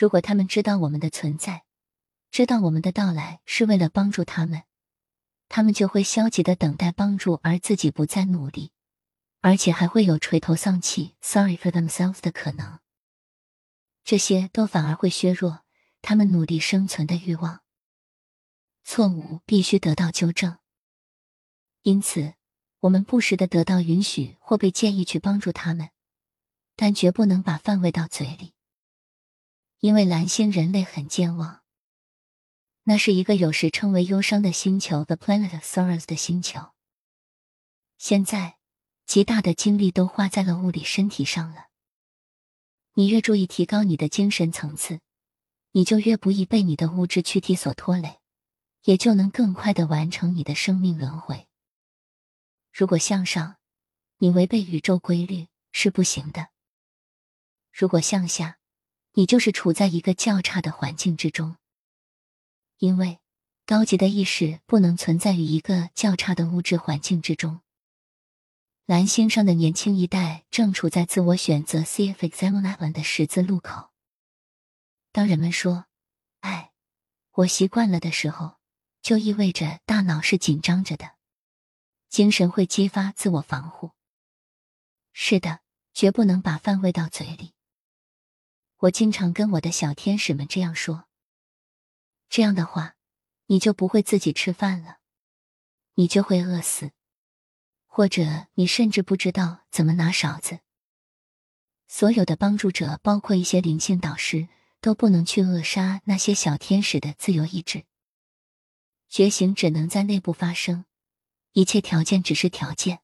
如果他们知道我们的存在，知道我们的到来是为了帮助他们，他们就会消极的等待帮助，而自己不再努力，而且还会有垂头丧气、sorry for themselves 的可能。这些都反而会削弱他们努力生存的欲望。错误必须得到纠正，因此我们不时的得到允许或被建议去帮助他们，但绝不能把饭喂到嘴里。因为蓝星人类很健忘，那是一个有时称为忧伤的星球，the planet of sorrows 的星球。现在，极大的精力都花在了物理身体上了。你越注意提高你的精神层次，你就越不易被你的物质躯体所拖累，也就能更快的完成你的生命轮回。如果向上，你违背宇宙规律是不行的；如果向下，你就是处在一个较差的环境之中，因为高级的意识不能存在于一个较差的物质环境之中。蓝星上的年轻一代正处在自我选择 cf examination 的十字路口。当人们说“哎，我习惯了”的时候，就意味着大脑是紧张着的，精神会激发自我防护。是的，绝不能把饭喂到嘴里。我经常跟我的小天使们这样说。这样的话，你就不会自己吃饭了，你就会饿死，或者你甚至不知道怎么拿勺子。所有的帮助者，包括一些灵性导师，都不能去扼杀那些小天使的自由意志。觉醒只能在内部发生，一切条件只是条件。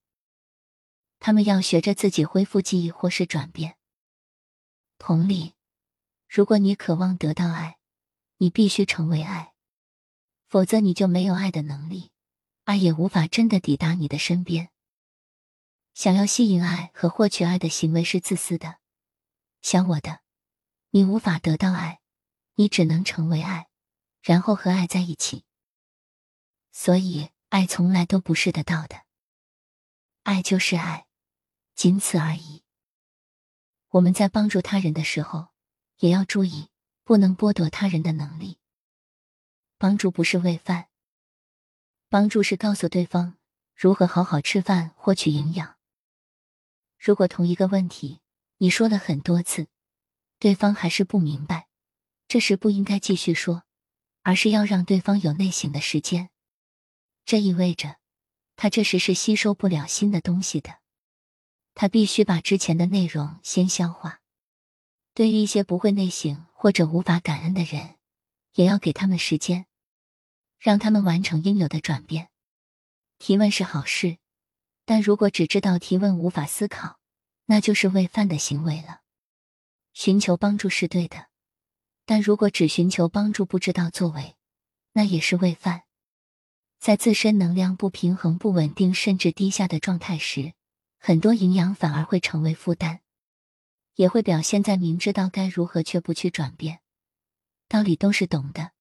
他们要学着自己恢复记忆或是转变。同理。如果你渴望得到爱，你必须成为爱，否则你就没有爱的能力，爱也无法真的抵达你的身边。想要吸引爱和获取爱的行为是自私的。想我的，你无法得到爱，你只能成为爱，然后和爱在一起。所以，爱从来都不是得到的，爱就是爱，仅此而已。我们在帮助他人的时候。也要注意，不能剥夺他人的能力。帮助不是喂饭，帮助是告诉对方如何好好吃饭，获取营养。如果同一个问题你说了很多次，对方还是不明白，这时不应该继续说，而是要让对方有内省的时间。这意味着，他这时是吸收不了新的东西的，他必须把之前的内容先消化。对于一些不会内省或者无法感恩的人，也要给他们时间，让他们完成应有的转变。提问是好事，但如果只知道提问无法思考，那就是喂饭的行为了。寻求帮助是对的，但如果只寻求帮助不知道作为，那也是喂饭。在自身能量不平衡、不稳定甚至低下的状态时，很多营养反而会成为负担。也会表现在明知道该如何却不去转变，道理都是懂的，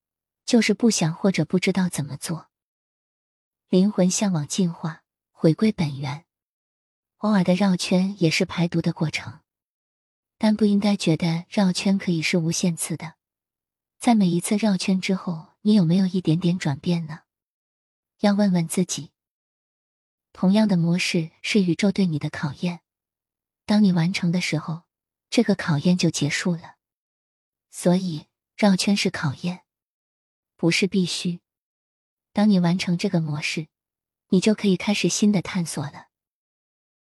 就是不想或者不知道怎么做。灵魂向往进化，回归本源，偶尔的绕圈也是排毒的过程，但不应该觉得绕圈可以是无限次的。在每一次绕圈之后，你有没有一点点转变呢？要问问自己。同样的模式是宇宙对你的考验，当你完成的时候。这个考验就结束了，所以绕圈是考验，不是必须。当你完成这个模式，你就可以开始新的探索了。